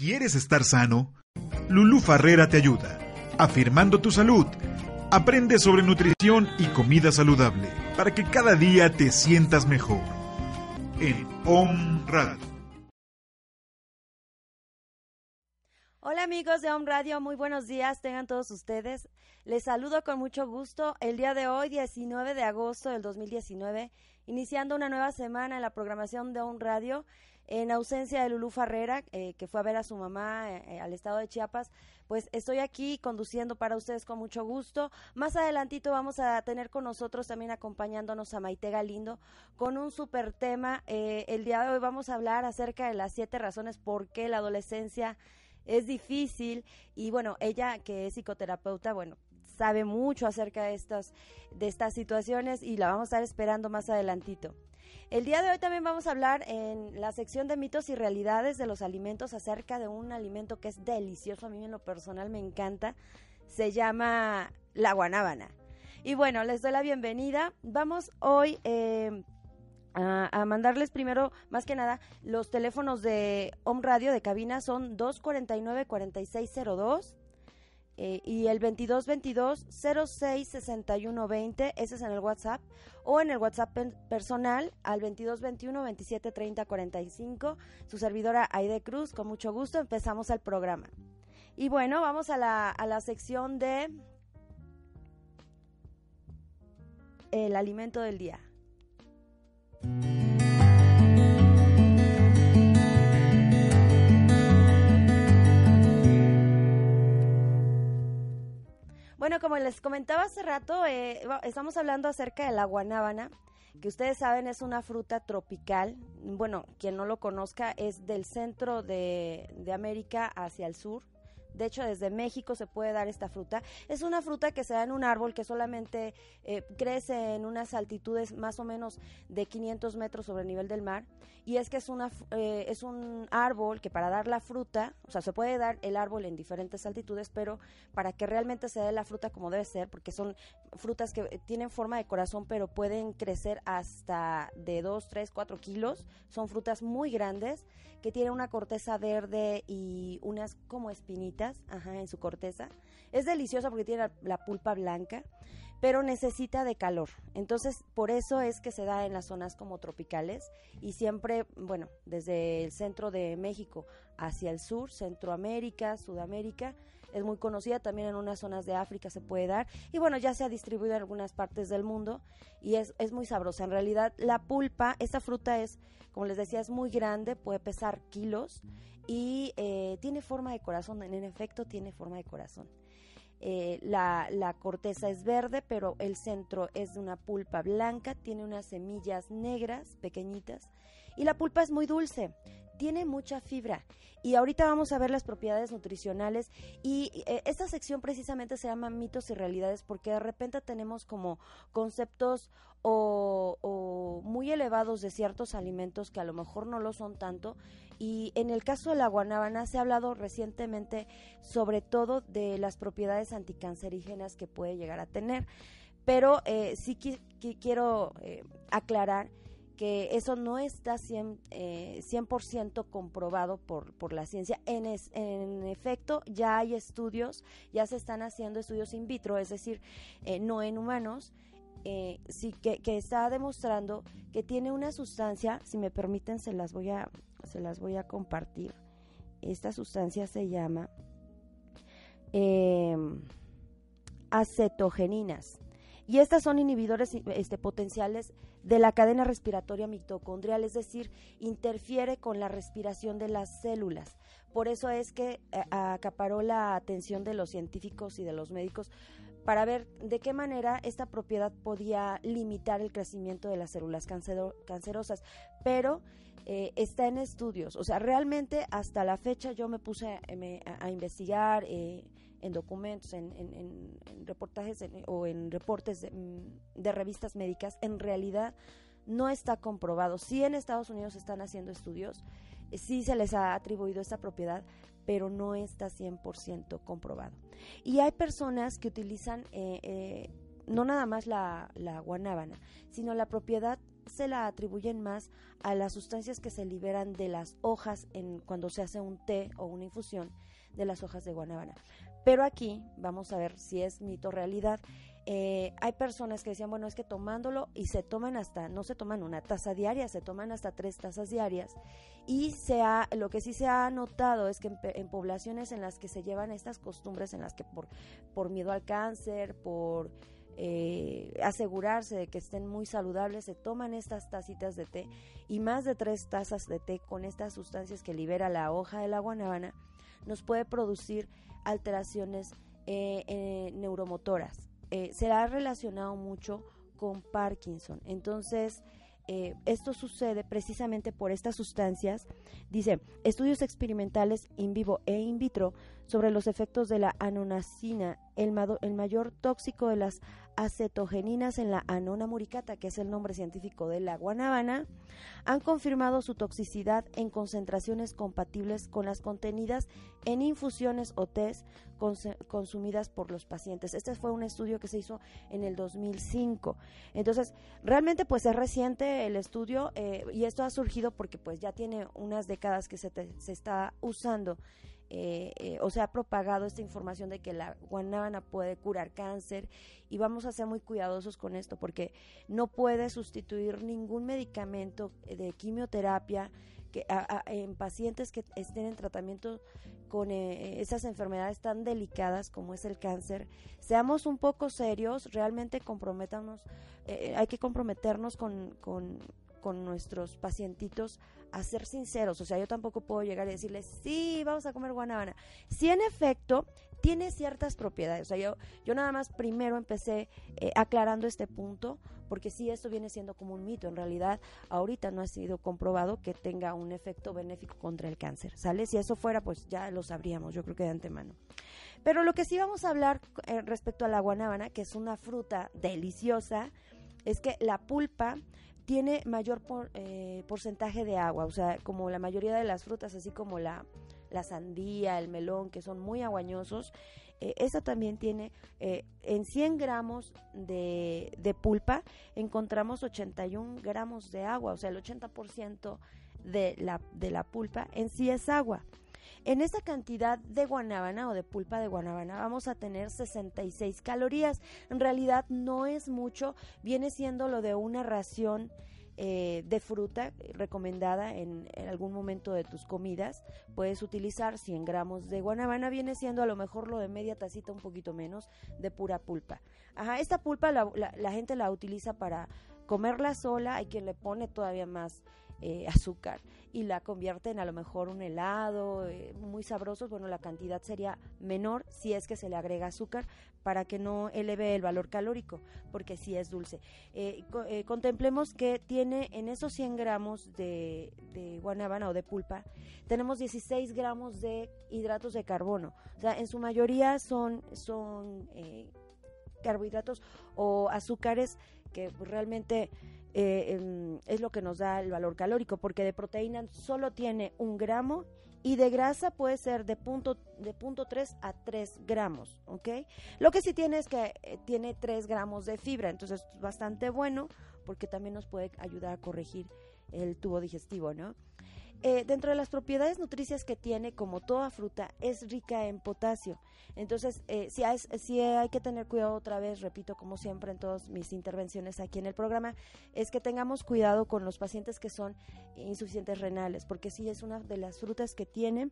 ¿Quieres estar sano? Lulú Farrera te ayuda. Afirmando tu salud. Aprende sobre nutrición y comida saludable para que cada día te sientas mejor. En Om Radio. Hola amigos de Home Radio, muy buenos días, tengan todos ustedes. Les saludo con mucho gusto el día de hoy, 19 de agosto del 2019, iniciando una nueva semana en la programación de Home Radio. En ausencia de Lulú Farrera, eh, que fue a ver a su mamá eh, eh, al estado de Chiapas, pues estoy aquí conduciendo para ustedes con mucho gusto. Más adelantito vamos a tener con nosotros también acompañándonos a Maite Galindo con un super tema. el día de hoy vamos a hablar acerca de las siete razones por qué la adolescencia es difícil y bueno, ella que es psicoterapeuta, bueno, sabe mucho acerca de estas, de estas situaciones y la vamos a estar esperando más adelantito. El día de hoy también vamos a hablar en la sección de mitos y realidades de los alimentos acerca de un alimento que es delicioso, a mí en lo personal me encanta, se llama la guanábana. Y bueno, les doy la bienvenida. Vamos hoy eh, a, mandarles primero, más que nada, los teléfonos de Home Radio de cabina son 249-4602 eh, y el 2222-066120, ese es en el WhatsApp, o en el WhatsApp personal al 2221-273045, su servidora Aide Cruz, con mucho gusto empezamos el programa. Y bueno, vamos a la, a la sección de el alimento del día. Bueno, como les comentaba hace rato, eh, estamos hablando acerca de la guanábana, que ustedes saben es una fruta tropical. Bueno, quien no lo conozca es del centro de, de América hacia el sur. De hecho, desde México se puede dar esta fruta. Es una fruta que se da en un árbol que solamente eh, crece en unas altitudes más o menos de 500 metros sobre el nivel del mar. Y es que es, una, eh, es un árbol que para dar la fruta, o sea, se puede dar el árbol en diferentes altitudes, pero para que realmente se dé la fruta como debe ser, porque son frutas que tienen forma de corazón, pero pueden crecer hasta de 2, 3, 4 kilos. Son frutas muy grandes que tienen una corteza verde y unas como espinitas en su corteza. Es deliciosa porque tiene la, pulpa blanca, pero necesita de calor. Entonces, por eso es que se da en las zonas como tropicales y siempre, bueno, desde el centro de México hacia el sur, Centroamérica, Sudamérica, es muy conocida, también en unas zonas de África se puede dar y bueno, ya se ha distribuido en algunas partes del mundo y es, es muy sabrosa. En realidad, la pulpa, esta fruta es, como les decía, es muy grande, puede pesar kilos y eh, tiene forma de corazón, en efecto tiene forma de corazón. Eh, la, la, corteza es verde, pero el centro es de una pulpa blanca, tiene unas semillas negras, pequeñitas, y la pulpa es muy dulce tiene mucha fibra. Y ahorita vamos a ver las propiedades nutricionales y eh, esta sección precisamente se llama mitos y realidades porque de repente tenemos como conceptos o, muy elevados de ciertos alimentos que a lo mejor no lo son tanto y en el caso de la guanábana se ha hablado recientemente sobre todo de las propiedades anticancerígenas que puede llegar a tener pero eh, sí quiero eh, aclarar que eso no está 100%, eh, 100 comprobado por, por la ciencia. En, en efecto, ya hay estudios, ya se están haciendo estudios in vitro, es decir, eh, no en humanos, eh, sí que, que, está demostrando que tiene una sustancia, si me permiten se las voy a, se las voy a compartir. Esta sustancia se llama em, acetogeninas. Y estas son inhibidores este, potenciales de la cadena respiratoria mitocondrial, es decir, interfiere con la respiración de las células. Por eso es que eh, acaparó la atención de los científicos y de los médicos para ver de qué manera esta propiedad podía limitar el crecimiento de las células cancerosas. Pero eh, está en estudios. O sea, realmente hasta la fecha yo me puse a, investigar eh, en documentos, en, reportajes o en reportes mm, de, revistas médicas. En realidad no está comprobado. Sí en Estados Unidos están haciendo estudios, sí se les ha atribuido esta propiedad, pero no está 100% comprobado. Y hay personas que utilizan eh, no nada más la, la guanábana, sino la propiedad se la atribuyen más a las sustancias que se liberan de las hojas en, cuando se hace un té o una infusión de las hojas de guanábana. Pero aquí, vamos a ver si es mito o realidad, eh, hay personas que decían, bueno, es que tomándolo y se toman hasta, no se toman una taza diaria, se toman hasta tres tazas diarias. Y se ha, lo que sí se ha notado es que en, en poblaciones en las que se llevan estas costumbres, en las que por, por miedo al cáncer, por eh, asegurarse de que estén muy saludables, se toman estas tacitas de té y más de tres tazas de té con estas sustancias que libera la hoja de la guanábana, nos puede producir alteraciones eh, eh, neuromotoras. se ha relacionado mucho con Parkinson. Entonces, esto sucede precisamente por estas sustancias. Dice, estudios experimentales in vivo e in vitro sobre los efectos de la anonacina, el, el mayor tóxico de las acetogeninas en la anona muricata, que es el nombre científico de la guanábana, han confirmado su toxicidad en concentraciones compatibles con las contenidas en infusiones o tés consumidas por los pacientes. Este fue un estudio que se hizo en el 2005. Entonces, realmente pues es reciente el estudio eh, y esto ha surgido porque pues ya tiene unas décadas que se, se está usando eh, eh, o se ha propagado esta información de que la guanábana puede curar cáncer y vamos a ser muy cuidadosos con esto porque no puede sustituir ningún medicamento de quimioterapia que en pacientes que estén en tratamiento con eh, esas enfermedades tan delicadas como es el cáncer, seamos un poco serios, realmente comprometamos, hay que comprometernos con, con nuestros pacientitos a ser sinceros. O sea, yo tampoco puedo llegar y decirles, sí, vamos a comer guanábana. Si en efecto tiene ciertas propiedades. O sea, yo, yo nada más primero empecé eh, aclarando este punto, porque sí, esto viene siendo como un mito. En realidad, ahorita no ha sido comprobado que tenga un efecto benéfico contra el cáncer. ¿Sale? Si eso fuera, pues ya lo sabríamos, yo creo que de antemano. Pero lo que sí vamos a hablar eh, respecto a la guanábana, que es una fruta deliciosa, es que la pulpa tiene mayor eh, porcentaje de agua, o sea, como la mayoría de las frutas, así como la, la sandía, el melón, que son muy aguañosos, eh, esa también tiene, eh, en 100 gramos de, de, pulpa encontramos 81 gramos de agua, o sea, el 80% de la, de la pulpa en sí es agua. En esta cantidad de guanábana o de pulpa de guanábana vamos a tener 66 calorías. En realidad no es mucho, viene siendo lo de una ración eh, de fruta recomendada en, algún momento de tus comidas. Puedes utilizar 100 gramos de guanábana, viene siendo a lo mejor lo de media tacita, un poquito menos, de pura pulpa. Ajá, esta pulpa la, la gente la utiliza para comerla sola, hay quien le pone todavía más eh, azúcar y la convierte en a lo mejor un helado eh, muy sabroso, bueno, la cantidad sería menor si es que se le agrega azúcar para que no eleve el valor calórico, porque si es dulce. Eh, contemplemos que tiene en esos 100 gramos de, de, guanábana o de pulpa, tenemos 16 gramos de hidratos de carbono. O sea, en su mayoría son, son carbohidratos o azúcares que realmente eh, em, es lo que nos da el valor calórico, porque de proteína solo tiene un gramo y de grasa puede ser de punto, de punto 3 a 3 gramos, ¿ok? Lo que sí tiene es que eh, tiene 3 gramos de fibra, entonces es bastante bueno porque también nos puede ayudar a corregir el tubo digestivo, ¿no? Eh, dentro de las propiedades nutricias que tiene, como toda fruta, es rica en potasio. Entonces, eh, si, hay, si hay que tener cuidado otra vez, repito, como siempre en todas mis intervenciones aquí en el programa, es que tengamos cuidado con los pacientes que son insuficientes renales, porque sí es una de las frutas que tiene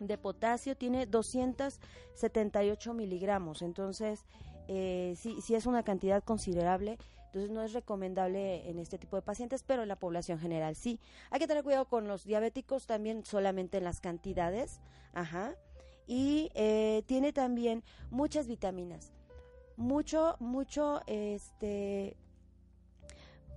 de potasio, tiene 278 miligramos. Entonces, eh, sí, sí es una cantidad considerable entonces no es recomendable en este tipo de pacientes, pero en la población general sí. Hay que tener cuidado con los diabéticos también solamente en las cantidades. Ajá. Y eh, tiene también muchas vitaminas. Mucho, mucho, este,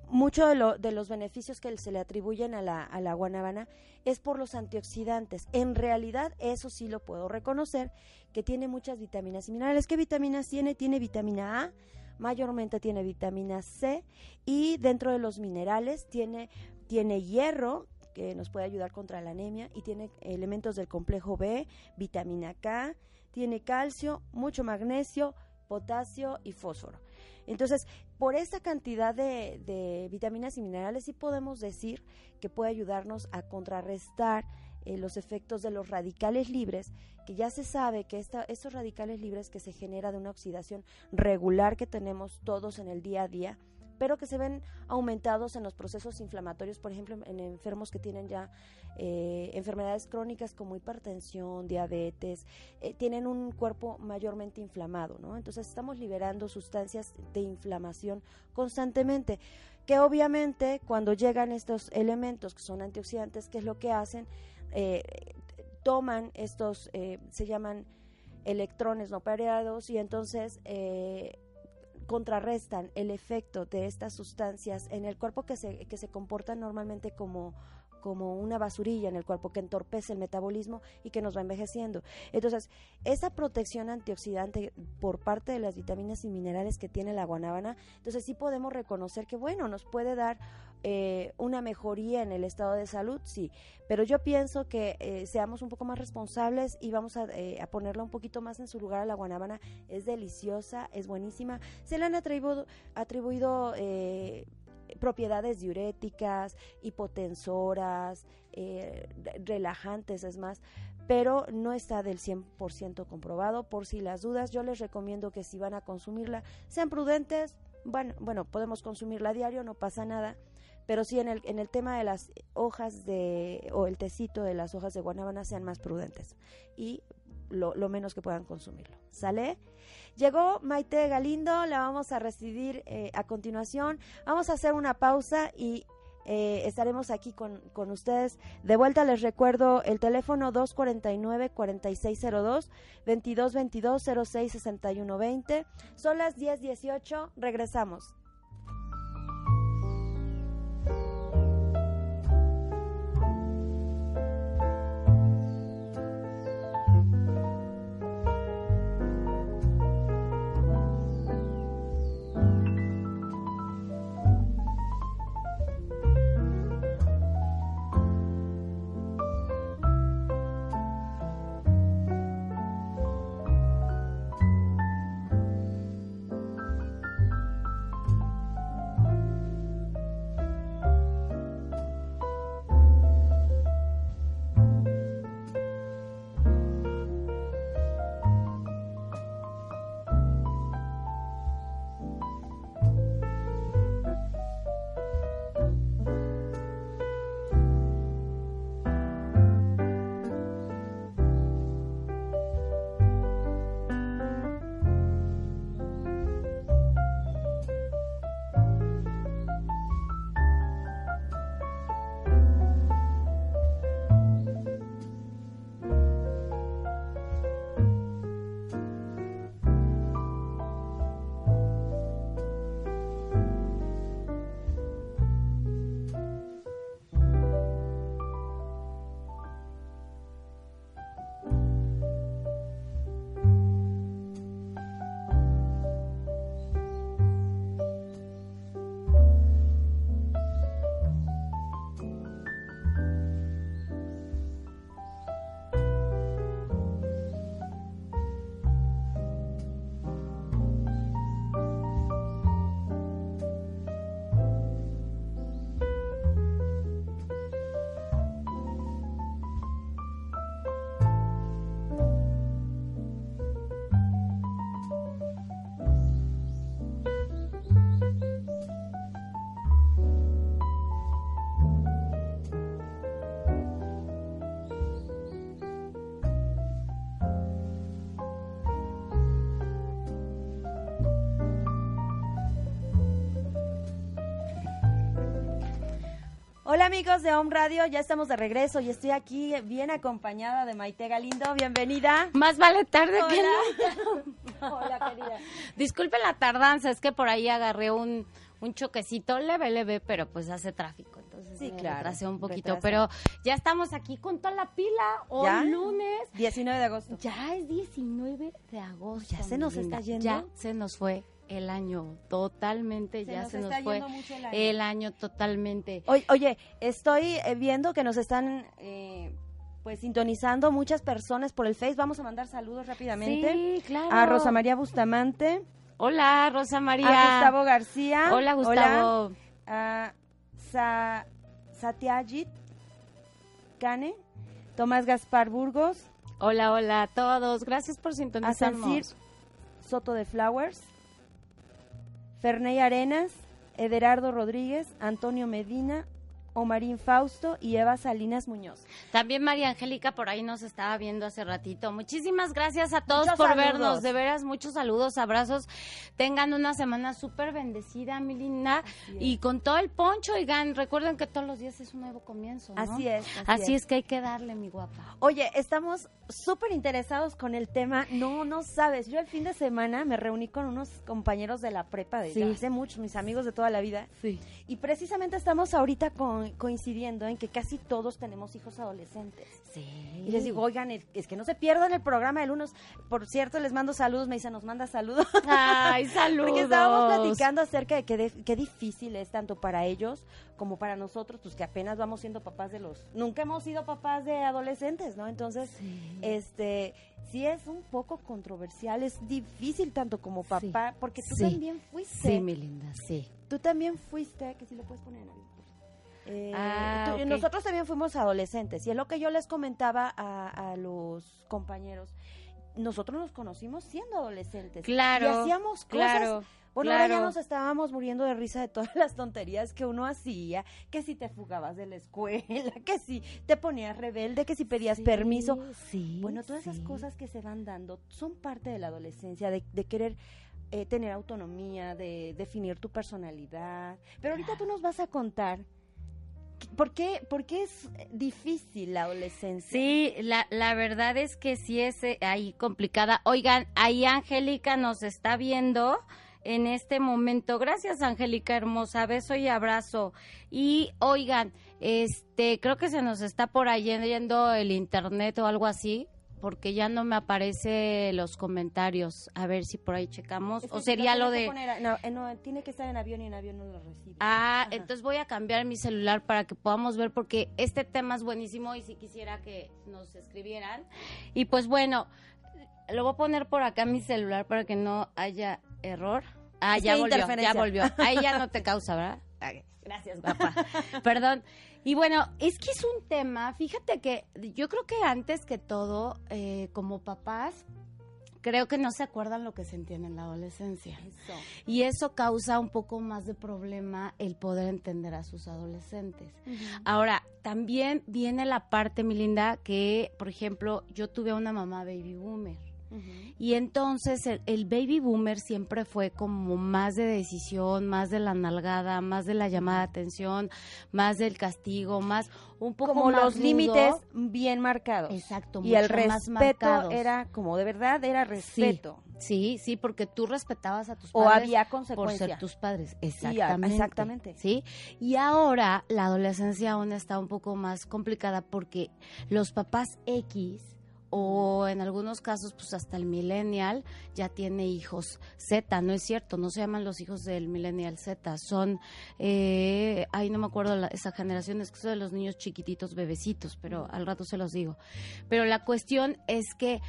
mucho de, lo, de, los beneficios que se le atribuyen a la, a la guanábana es por los antioxidantes. En realidad, eso sí lo puedo reconocer, que tiene muchas vitaminas y minerales. ¿Qué vitaminas tiene? Tiene vitamina A, mayormente tiene vitamina C y dentro de los minerales tiene, tiene hierro, que nos puede ayudar contra la anemia y tiene elementos del complejo B, vitamina K, tiene calcio, mucho magnesio, potasio y fósforo. Entonces, por esta cantidad de, vitaminas y minerales sí podemos decir que puede ayudarnos a contrarrestar eh, los efectos de los radicales libres, que ya se sabe que estos radicales libres que se genera de una oxidación regular que tenemos todos en el día a día, pero que se ven aumentados en los procesos inflamatorios, por ejemplo, en enfermos que tienen ya eh, enfermedades crónicas como hipertensión, diabetes, eh, tienen un cuerpo mayormente inflamado, ¿no? Entonces estamos liberando sustancias de inflamación constantemente, que obviamente cuando llegan estos elementos que son antioxidantes, ¿qué es lo que hacen? Eh, toman estos, se llaman electrones no pareados y entonces contrarrestan el efecto de estas sustancias en el cuerpo que se, que se comportan normalmente como como una basurilla en el cuerpo que entorpece el metabolismo y que nos va envejeciendo. Entonces, esa protección antioxidante por parte de las vitaminas y minerales que tiene la guanábana, entonces sí podemos reconocer que, bueno, nos puede dar eh, una mejoría en el estado de salud, sí, pero yo pienso que eh, seamos un poco más responsables y vamos a, eh, a, ponerla un poquito más en su lugar a la guanábana. Es deliciosa, es buenísima. Se le han atribuido, atribuido propiedades diuréticas, hipotensoras, eh, relajantes, es más, pero no está del 100% comprobado. Por si las dudas, yo les recomiendo que si van a consumirla, sean prudentes. Bueno, bueno, podemos consumirla a diario, no pasa nada. Pero sí en el, en el tema de las hojas de, o el tecito de las hojas de guanábana, sean más prudentes. Y lo, menos que puedan consumirlo. ¿Sale? Llegó Maite Galindo, la vamos a recibir eh, a continuación. Vamos a hacer una pausa y eh, estaremos aquí con, con, ustedes. De vuelta les recuerdo el teléfono 249-4602, 2222-066120. Son las 10.18, regresamos. Hola amigos de Home Radio, ya estamos de regreso y estoy aquí bien acompañada de Maite Galindo. Bienvenida. Más vale tarde que no. Hola, querida. Disculpen la tardanza, es que por ahí agarré un, un choquecito leve, leve, pero pues hace tráfico. Entonces Sí, claro, un poquito. retrasa. Pero ya estamos aquí con toda la pila. Hoy ¿Ya? lunes. 19 de agosto. Ya es 19 de agosto. Ya se nos linda. está yendo. Ya se nos fue el año totalmente. Se ya nos se nos fue mucho el año. el año totalmente. Oye, oye, estoy eh, viendo que nos están eh, pues sintonizando muchas personas por el Face. Vamos a mandar saludos rápidamente. Sí, claro. A Rosa María Bustamante, Hola, Rosa María. a Gustavo García. Hola, Gustavo. a Sa Satyajit Kane, Tomás Gaspar Burgos, Hola, hola a todos. Gracias por a sintonizarnos. Sancir Soto de Flowers, Ferney Arenas, Ederardo Rodríguez, Antonio Medina, Omarín Fausto y Eva Salinas Muñoz. También María Angélica por ahí nos estaba viendo hace ratito. Muchísimas gracias a todos Muchos por saludos. vernos. De veras, muchos saludos, abrazos. Tengan una semana súper bendecida, mi linda. Y con todo el poncho, oigan, recuerden que todos los días es un nuevo comienzo. ¿no? Así es. Así, es. que hay que darle, mi guapa. Oye, estamos súper interesados con el tema. No, no sabes. Yo el fin de semana me reuní con unos compañeros de la prepa de Sí. hace mucho, mis amigos de toda la vida. Sí. Y precisamente estamos ahorita con- coincidiendo en que casi todos tenemos hijos adolescentes. Sí. Y les digo, oigan, es que no se pierdan el programa del lunes. Por cierto, les mando saludos. Me dicen, nos manda saludos. Ay, saludos. Porque estábamos platicando acerca de qué, de- qué difícil es tanto para ellos como para nosotros, pues que apenas vamos siendo papás de los... Nunca hemos sido papás de adolescentes, ¿no? Entonces, este, sí es un poco controversial, es difícil tanto como Sí. papá, porque tú Sí. también fuiste, Sí, mi linda, sí. tú también fuiste, que si lo puedes poner en el- eh, Ah, ok. Nosotros también fuimos adolescentes y es lo que yo les comentaba a, a los compañeros. Nosotros nos conocimos siendo adolescentes. Claro, Y hacíamos cosas claro, bueno, ahora ya nos estábamos muriendo de risa de todas las tonterías que uno hacía, que si te fugabas de la escuela, que si te ponías rebelde, que si pedías Sí, permiso. Sí. Bueno, todas esas cosas que se van dando son parte de la adolescencia, de, de querer eh, tener autonomía, de definir tu personalidad. Pero ahorita tú nos vas a contar por qué, por qué es difícil la adolescencia. Sí, la, la verdad es que sí es eh, ahí complicada. Oigan, ahí Angélica nos está viendo en este momento. Gracias, Angélica hermosa. Beso y abrazo. Y oigan, este, creo que se nos está por ahí yendo el internet o algo así. Porque ya no me aparece los comentarios. A ver si por ahí checamos. O sería lo de... poner no, eh, no, tiene que estar en avión y en avión no lo recibe. Ah, Ajá. entonces voy a cambiar mi celular para que podamos ver porque este tema es buenísimo y si quisiera que nos escribieran. Y pues bueno, lo voy a poner por acá mi celular para que no haya error. Ah, Es ya volvió, ya interferencia. volvió. Ahí ya no te causa, ¿verdad? Gracias, guapa. Perdón. Y bueno, es que es un tema, fíjate que yo creo que antes que todo, eh, como papás, creo que no se acuerdan lo que sentían en la adolescencia. Eso. Y eso causa un poco más de problema el poder entender a sus adolescentes. Ahora, también viene la parte, mi linda, que, por ejemplo, yo tuve a una mamá baby boomer. Y entonces el, el baby boomer siempre fue como más de decisión, más de la nalgada, más de la llamada de atención, más del castigo, más un poco como más los rudo. límites bien marcados. Exacto, Y el mucho más respeto marcados. era como de verdad era respeto. Sí, sí, porque tú respetabas a tus O padres había por ser tus padres. a- Exactamente. exactamente. Sí. Y ahora la adolescencia aún está un poco más complicada porque los papás X o en algunos casos pues hasta el millennial ya tiene hijos Z, no es cierto, no se llaman los hijos del millennial Z, son, eh, ay no me acuerdo la- esa generación, es que son de los niños chiquititos, bebecitos, pero al rato se los digo. Pero la cuestión es que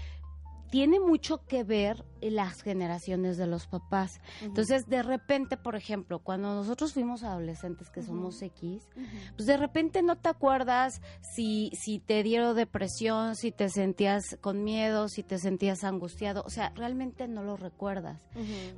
tiene mucho que ver las generaciones de los papás. Entonces, de repente, por ejemplo, cuando nosotros fuimos adolescentes, que somos X, pues de repente no te acuerdas si, si te dieron depresión, si te sentías con miedo, si te sentías angustiado. O sea, realmente no lo recuerdas.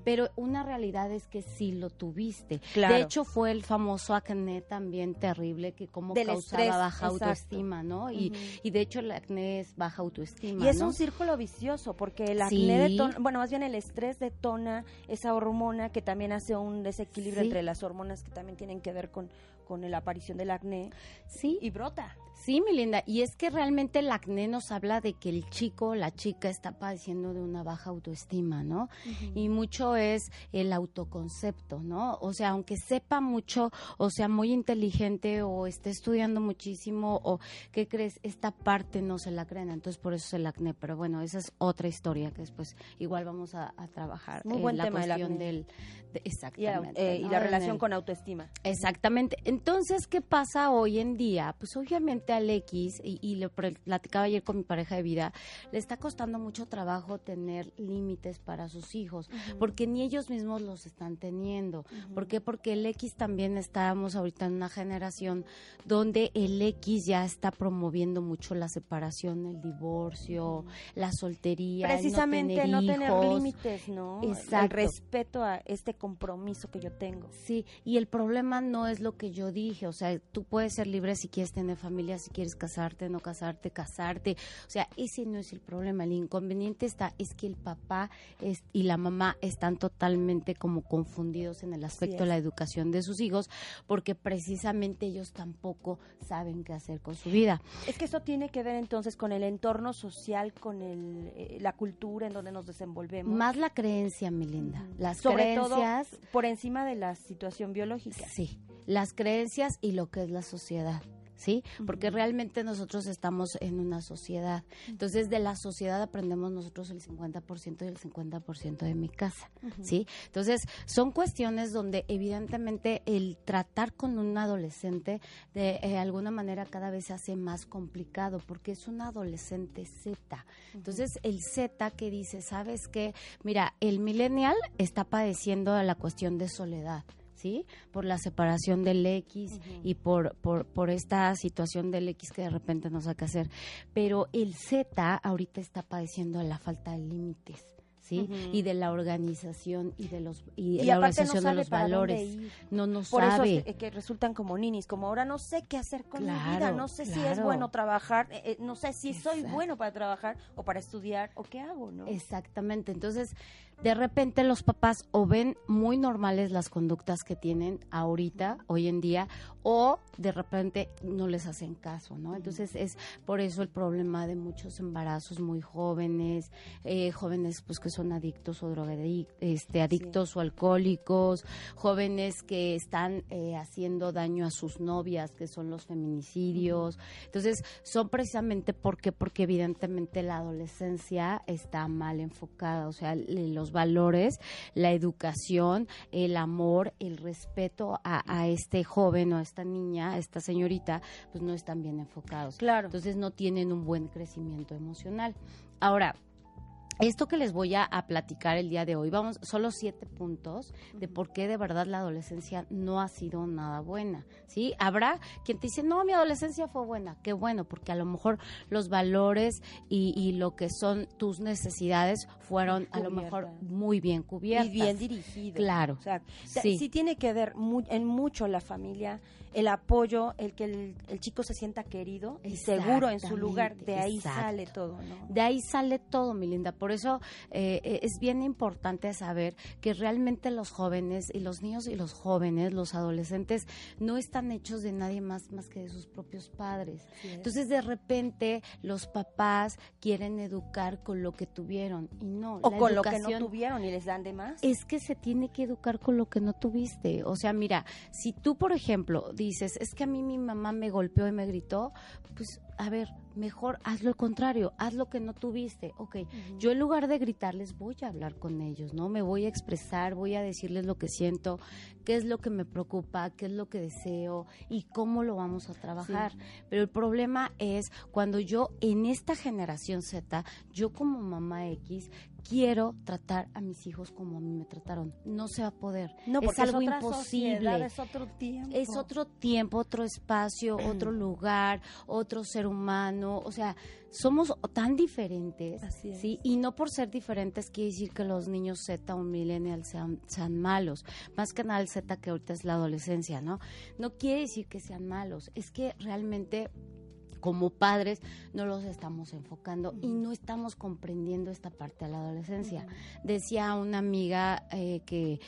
Pero una realidad es que sí lo tuviste. Claro. De hecho, fue el famoso acné también terrible que como Del causaba estrés, baja exacto. autoestima, ¿no? Y, y de hecho el acné es baja autoestima, Y es ¿no? un círculo vicioso, porque el Sí. acné detona, bueno, más bien el estrés detona esa hormona que también hace un desequilibrio Sí. entre las hormonas que también tienen que ver con, con la aparición del acné Sí, y brota. Sí, mi linda, y es que realmente el acné nos habla de que el chico, la chica está padeciendo de una baja autoestima, ¿no? Y mucho es el autoconcepto, ¿no? O sea, aunque sepa mucho, o sea, muy inteligente, o esté estudiando muchísimo, o, ¿qué crees? Esta parte no se la creen, entonces por eso es el acné, pero bueno, esa es otra historia que después igual vamos a, trabajar. Muy buen la tema cuestión del... exactamente. Y, la relación con autoestima. Exactamente. Entonces, ¿qué pasa hoy en día? Pues obviamente al X, y, lo platicaba ayer con mi pareja de vida, le está costando mucho trabajo tener límites para sus hijos, porque ni ellos mismos los están teniendo. ¿Por qué? Porque el X también estábamos ahorita en una generación donde el X ya está promoviendo mucho la separación, el divorcio, la soltería. Precisamente no tener, límites, ¿no? Exacto. El respeto a este compromiso que yo tengo. Sí, y el problema no es lo que yo dije, o sea, tú puedes ser libre si quieres tener familia, si quieres casarte, no casarte, casarte. O sea, ese no es el problema. El inconveniente está es que el papá es, y la mamá están totalmente como confundidos en el aspecto de la educación de sus hijos porque precisamente ellos tampoco saben qué hacer con su vida. Es que eso tiene que ver entonces con el entorno social, con el, eh, la cultura en donde nos desenvolvemos. Más la creencia, mi linda. Las Sobre creencias. Todo por encima de la situación biológica. Sí, las creencias y lo que es la sociedad. ¿Sí? Porque realmente nosotros estamos en una sociedad. Entonces, de la sociedad aprendemos nosotros el 50% y el 50% de mi casa, ¿sí? Entonces, son cuestiones donde evidentemente el tratar con un adolescente de eh, alguna manera cada vez se hace más complicado porque es un adolescente Z. Entonces, el Z que dice, ¿sabes qué? Mira, el millennial está padeciendo la cuestión de soledad. ¿Sí? Por la separación del X y por, por, por esta situación del X que de repente no sabe hacer. Pero el Z ahorita está padeciendo la falta de límites. ¿sí? Y de la organización y de los y, la organización de los valores. No no Por sabe. eso es que, resultan como ninis, como ahora no sé qué hacer con mi vida, no sé si es bueno trabajar, eh, eh, no sé si soy bueno para trabajar o para estudiar o qué hago, ¿no? Exactamente. Entonces, de repente los papás o ven muy normales las conductas que tienen ahorita, hoy en día, o de repente no les hacen caso, ¿no? Entonces es por eso el problema de muchos embarazos muy jóvenes, eh, jóvenes pues que son adictos o drogadictos, este, adictos o alcohólicos, jóvenes que están eh, haciendo daño a sus novias, que son los feminicidios. Entonces son precisamente porque, porque evidentemente la adolescencia está mal enfocada, o sea, los valores, la educación, el amor, el respeto a, este joven o a esta niña, a esta señorita, pues no están bien enfocados. Claro. Entonces no tienen un buen crecimiento emocional. Ahora, esto que les voy a, platicar el día de hoy, vamos, solo siete puntos de por qué de verdad la adolescencia no ha sido nada buena, ¿sí? Habrá quien te dice, no, mi adolescencia fue buena, qué bueno, porque a lo mejor los valores y, lo que son tus necesidades fueron a lo mejor muy bien cubiertas. Y bien dirigidas. Claro. O sea, sí. sí tiene que ver en mucho la familia, el apoyo, el que el, chico se sienta querido y seguro en su lugar, de ahí sale todo, ¿no? De ahí sale todo, mi linda. Por eso eh, eh, es bien importante saber que realmente los jóvenes y los niños y los jóvenes, los adolescentes, no están hechos de nadie más más que de sus propios padres. Entonces, de repente, los papás quieren educar con lo que tuvieron y no. O con lo que no tuvieron y les dan de más. Es que se tiene que educar con lo que no tuviste. O sea, mira, si tú, por ejemplo, dices, es que a mí mi mamá me golpeó y me gritó, pues a ver, mejor haz lo contrario, haz lo que no tuviste. Ok, yo en lugar de gritarles voy a hablar con ellos, ¿no? Me voy a expresar, voy a decirles lo que siento, qué es lo que me preocupa, qué es lo que deseo y cómo lo vamos a trabajar. Pero el problema es cuando yo en esta generación Z, yo como mamá X, quiero tratar a mis hijos como a mí me trataron. No se va a poder. No, es algo imposible. es otro tiempo. Es otro tiempo, otro espacio, otro lugar, otro ser humano. O sea, somos tan diferentes. ¿sí? Y no por ser diferentes quiere decir que los niños Z o millennials sean, sean malos. Más que nada el Z que ahorita es la adolescencia, ¿no? No quiere decir que sean malos. Es que realmente como padres no los estamos enfocando y no estamos comprendiendo esta parte de la adolescencia. Decía una amiga eh, que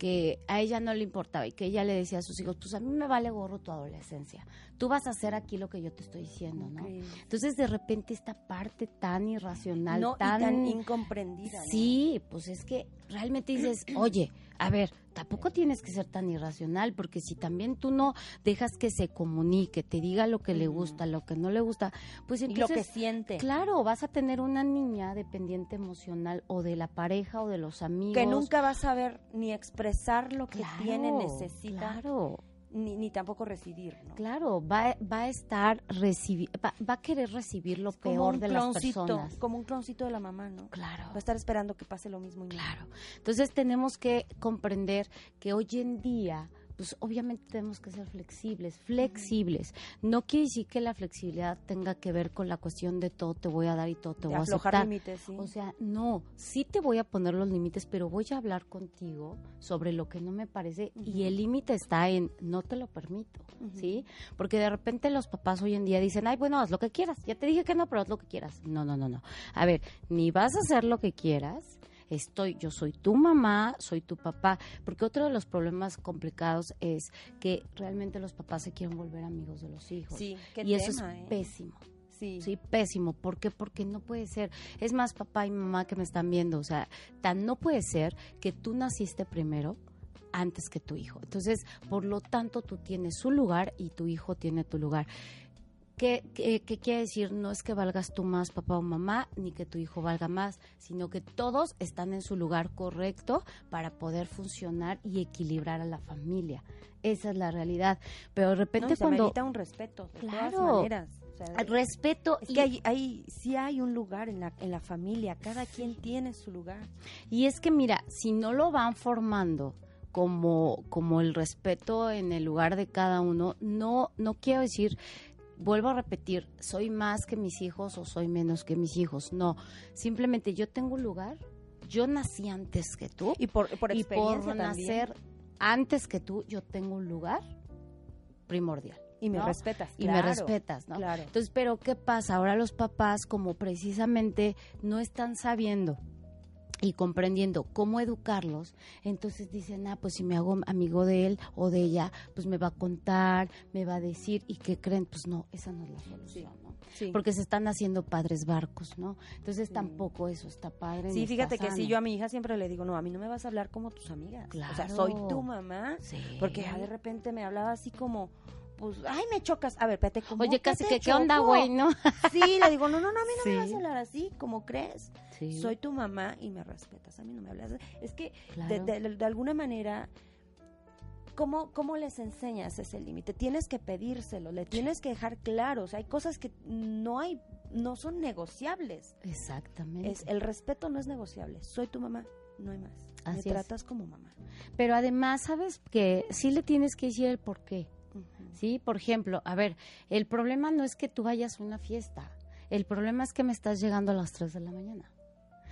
que a ella no le importaba y que ella le decía a sus hijos, pues a mí me vale gorro tu adolescencia. Tú vas a hacer aquí lo que yo te estoy diciendo, ¿no? Entonces, de repente, esta parte tan irracional, No, y tan... tan incomprendida. ¿no? Sí, pues es que realmente dices, oye, a ver, tampoco tienes que ser tan irracional, porque si también tú no dejas que se comunique, te diga lo que le gusta, lo que no le gusta, pues Y lo entonces... que siente. Claro, vas a tener una niña dependiente emocional o de la pareja o de los amigos. que nunca va a saber ni expresar lo que Claro, tiene, necesita, Claro, ni, ni tampoco recibir, ¿no? claro, va, va a estar recibir, va, va a querer recibir lo Como peor un de las personas. como un cloncito de la mamá, ¿no? Claro. Va a estar esperando que pase lo mismo y. Claro. Entonces tenemos que comprender que hoy en día, pues obviamente tenemos que ser flexibles, flexibles. No quiere decir que la flexibilidad tenga que ver con la cuestión de todo te voy a dar y todo te De voy a aceptar. límites, sí. O sea, no, sí te voy a poner los límites, pero voy a hablar contigo sobre lo que no me parece y el límite está en no te lo permito, ¿sí? Porque de repente los papás hoy en día dicen, ay, bueno, haz lo que quieras, ya te dije que no, pero haz lo que quieras. No, no, no, no. A ver, ni vas a hacer lo que quieras, estoy, yo soy tu mamá, soy tu papá, porque otro de los problemas complicados es que realmente los papás se quieren volver amigos de los hijos. Sí, qué y eso es ¿eh? pésimo. Sí. Sí, pésimo. ¿Por qué? Porque no puede ser. Es más, papá y mamá que me están viendo, o sea, tan no puede ser que tú naciste primero antes que tu hijo. Entonces, por lo tanto, tú tienes su lugar y tu hijo tiene tu lugar. ¿Qué, qué, qué quiere decir? No es que valgas tú más, papá o mamá, ni que tu hijo valga más, sino que todos están en su lugar correcto para poder funcionar y equilibrar a la familia. Esa es la realidad. Pero de No, repente y se cuando... un respeto, de Claro. todas maneras. O sea, Respeto es y- que hay, hay, sí hay un lugar en la, en la familia, cada quien tiene su lugar. Y es que mira, si no lo van formando como, como el respeto en el lugar de cada uno, no, no quiero decir, vuelvo a repetir, soy más que mis hijos o soy menos que mis hijos. No, simplemente yo tengo un lugar, yo nací antes que tú Y por, por y experiencia por también. nacer antes que tú, yo tengo un lugar primordial. Y me ¿no? respetas, Y me respetas, ¿no? Claro. Entonces, pero ¿qué pasa? Ahora los papás, como precisamente no están sabiendo y comprendiendo cómo educarlos, entonces dicen, ah, pues si me hago amigo de él o de ella, pues me va a contar, me va a decir, ¿y qué creen? Pues no, esa no es la solución, ¿no? Sí. Porque se están haciendo padres barcos, ¿no? Entonces tampoco eso está padre. Sí, fíjate que sí, sano. yo a mi hija siempre le digo, no, a mí no me vas a hablar como tus amigas. O sea, soy Claro. tu mamá. Sí. Porque ya de repente me hablaba así como, pues, ay, me chocas. A ver, espérate, ¿cómo Oye, casi que, ¿qué onda, güey, no? Sí, le digo, no, no, no, a mí no Sí. me vas a hablar así, como crees? Sí, Soy tu mamá y me respetas, a mí no me hablas. Es que de, claro. de- de alguna manera, ¿cómo, ¿cómo les enseñas ese límite? Tienes que pedírselo, le tienes que dejar claro. O sea, hay cosas que no hay, no son negociables. Exactamente. Es, el respeto no es negociable. Soy tu mamá, no hay más. Así me es. tratas como mamá. Pero además, ¿sabes que Sí le tienes que decir el por qué. ¿Sí? Por ejemplo, a ver, el problema no es que tú vayas a una fiesta, el problema es que me estás llegando a las 3 de la mañana.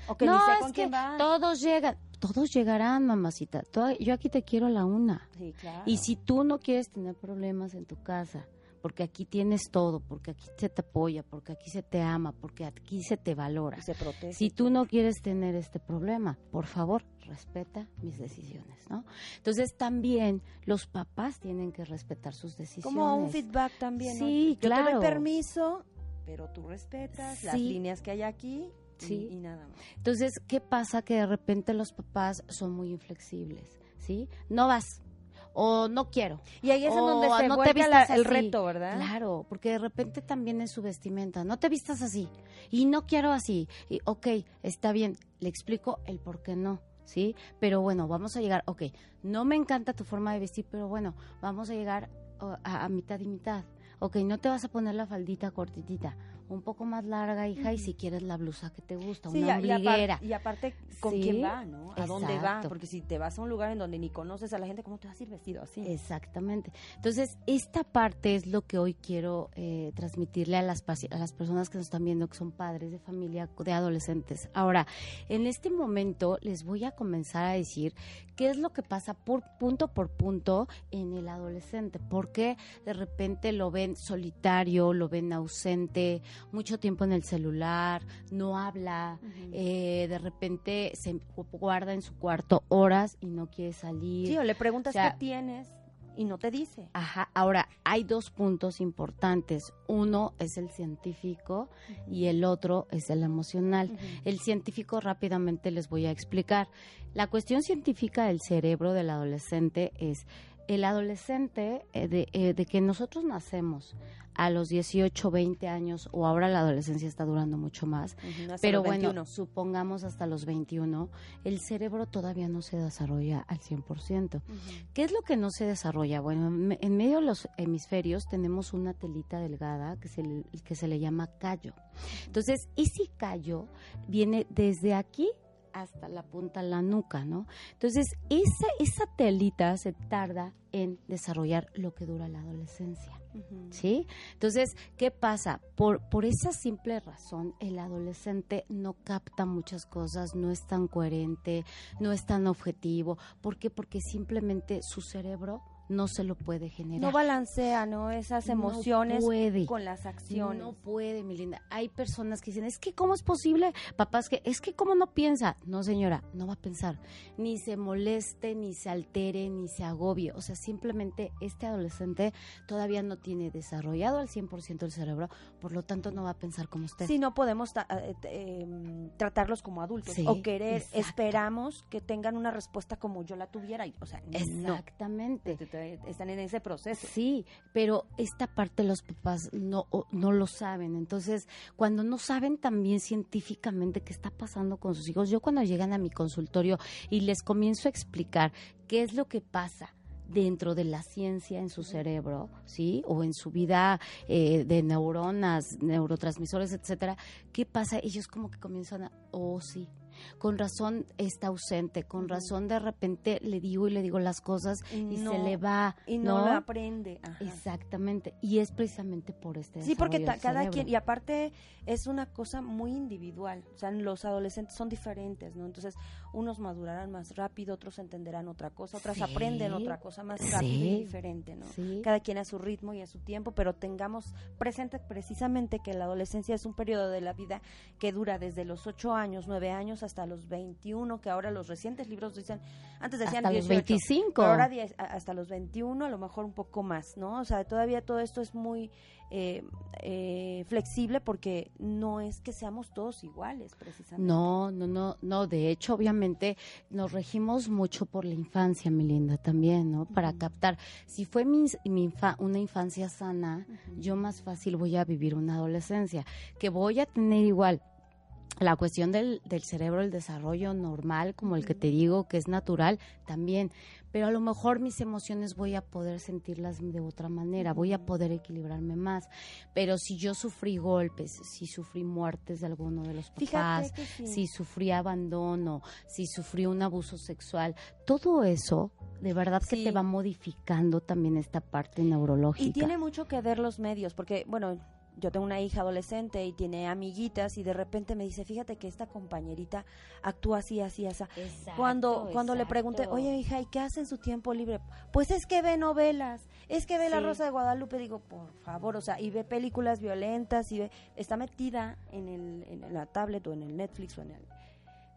O que no, ni sé es con que quién todos llegan, todos llegarán, mamacita. Yo aquí te quiero a la una. Sí, claro. Y si tú no quieres tener problemas en tu casa, porque aquí tienes todo, porque aquí se te apoya, porque aquí se te ama, porque aquí se te valora. Se protege. Si tú no quieres tener este problema, por favor, respeta mis decisiones, ¿no? Entonces también los papás tienen que respetar sus decisiones. Como un feedback también, ¿no? Sí, Yo te claro. doy permiso, pero tú respetas las Sí. líneas que hay aquí y- Sí. y, nada más. Entonces, ¿qué pasa? Que de repente los papás son muy inflexibles, ¿sí? No vas o no quiero. Y ahí es en donde "Ah, se no te la- el así". reto, ¿verdad? Claro, porque de repente también es su vestimenta. No te vistas así y no quiero así. Y, ok, está bien, le explico el por qué no. ¿Sí? Pero bueno, vamos a llegar, ok, no me encanta tu forma de vestir, pero bueno, vamos a llegar oh, a, a mitad y mitad. Ok, no te vas a poner la faldita cortitita, un poco más larga, hija, y si quieres la blusa que te gusta, Sí, una ombliguera. y aparte, ¿con Sí, quién va, no? ¿A dónde va? Porque si te vas a un lugar en donde ni conoces a la gente, ¿cómo te vas a ir vestido así? Exactamente. Entonces, esta parte es lo que hoy quiero eh, transmitirle a las, a las personas que nos están viendo, que son padres de familia, de adolescentes. Ahora, en este momento les voy a comenzar a decir qué es lo que pasa por punto por punto en el adolescente. Porque de repente lo ven solitario, lo ven ausente, mucho tiempo en el celular, no habla, eh, de repente se guarda en su cuarto horas y no quiere salir. Sí, o le preguntas O sea, qué tienes y no te dice. Ajá, ahora hay dos puntos importantes. Uno es el científico y el otro es el emocional. El científico rápidamente les voy a explicar. La cuestión científica del cerebro del adolescente es el adolescente eh, de, eh, de que nosotros nacemos a los 18, 20 años o ahora la adolescencia está durando mucho más, pero bueno, 21. supongamos hasta los 21, el cerebro todavía no se desarrolla al 100%. ¿Qué es lo que no se desarrolla? Bueno, en en medio de los hemisferios tenemos una telita delgada que se le, que se le llama callo. Entonces, ese callo viene desde aquí hasta la punta de la nuca, ¿no? Entonces, esa, esa telita se tarda en desarrollar lo que dura la adolescencia. ¿Sí? Entonces, ¿qué pasa? Por, por esa simple razón, el adolescente no capta muchas cosas, no es tan coherente, no es tan objetivo. ¿Por qué? Porque simplemente su cerebro no se lo puede generar. No balancea, ¿no? Esas No emociones puede. con las acciones. No puede, mi linda. Hay personas que dicen, es que ¿cómo es posible? Papás que, es que ¿cómo no piensa? No, señora, no va a pensar. Ni se moleste, ni se altere, ni se agobie. O sea, simplemente este adolescente todavía no tiene desarrollado al 100% el cerebro, por lo tanto no va a pensar como usted. Sí, no podemos eh, em, tratarlos como adultos Sí, o querer, exacto. esperamos que tengan una respuesta como yo la tuviera. O sea, no. Exactamente. Te- Están en ese proceso. Sí, pero esta parte los papás no, no lo saben. Entonces, cuando no saben también científicamente qué está pasando con sus hijos, yo cuando llegan a mi consultorio y les comienzo a explicar qué es lo que pasa dentro de la ciencia en su cerebro, ¿sí? O en su vida eh, de neuronas, neurotransmisores, etcétera, ¿qué pasa? Ellos como que comienzan a, oh, sí, con razón está ausente, con razón de repente le digo y le digo las cosas y no- se le va, Y no, lo aprende. Ajá. Exactamente, y es precisamente por este Sí, porque ta- cada quien, y aparte es una cosa muy individual, o sea, los adolescentes son diferentes, ¿no? Entonces, unos madurarán más rápido, otros entenderán otra cosa, otras Sí, aprenden otra cosa más sí, rápido y diferente, ¿no? Sí. Cada quien a su ritmo y a su tiempo, pero tengamos presente precisamente que la adolescencia es un periodo de la vida que dura desde los 8 años, 9 años hasta los 21, que ahora los recientes libros dicen, antes decían Hasta los 18, 25. pero ahora hasta los 21, a lo mejor un poco más, ¿no? O sea, todavía todo esto es muy eh, eh, flexible porque no es que seamos todos iguales, precisamente. No, no, no, no. De hecho, obviamente nos regimos mucho por la infancia, mi linda, también, ¿no? Para captar. Si fue mi, mi infa- una infancia sana, yo más fácil voy a vivir una adolescencia, que voy a tener igual la cuestión del, del cerebro, el desarrollo normal, como el que te digo, que es natural, también. Pero a lo mejor mis emociones voy a poder sentirlas de otra manera, voy a poder equilibrarme más. Pero si yo sufrí golpes, si sufrí muertes de alguno de los papás, sí. si sufrí abandono, si sufrí un abuso sexual, todo eso de verdad que te va modificando también esta parte neurológica. Y tiene mucho que ver los medios, porque, bueno, yo tengo una hija adolescente y tiene amiguitas y de repente me dice, fíjate que esta compañerita actúa así, así, así. Exacto, Cuando, cuando le pregunté, oye hija, ¿y qué hace en su tiempo libre? Pues es que ve novelas, es que ve La. Rosa de Guadalupe, digo, por favor, o sea, y ve películas violentas y ve, está metida en, el, en la tablet o en el Netflix o en el...